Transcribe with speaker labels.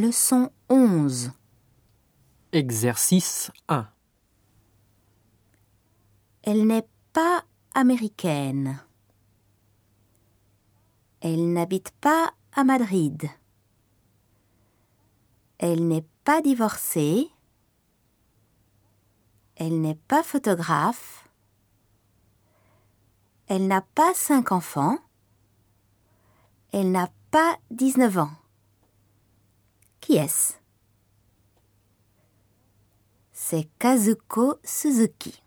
Speaker 1: Leçon 11.
Speaker 2: Exercice 1.
Speaker 1: Elle n'est pas américaine. Elle n'habite pas à Madrid. Elle n'est pas divorcée. Elle n'est pas photographe. Elle n'a pas cinq enfants. Elle n'a pas 19 ans. Qui est-ce C'est Kazuko Suzuki.